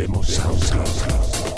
Vemos SoundCloud.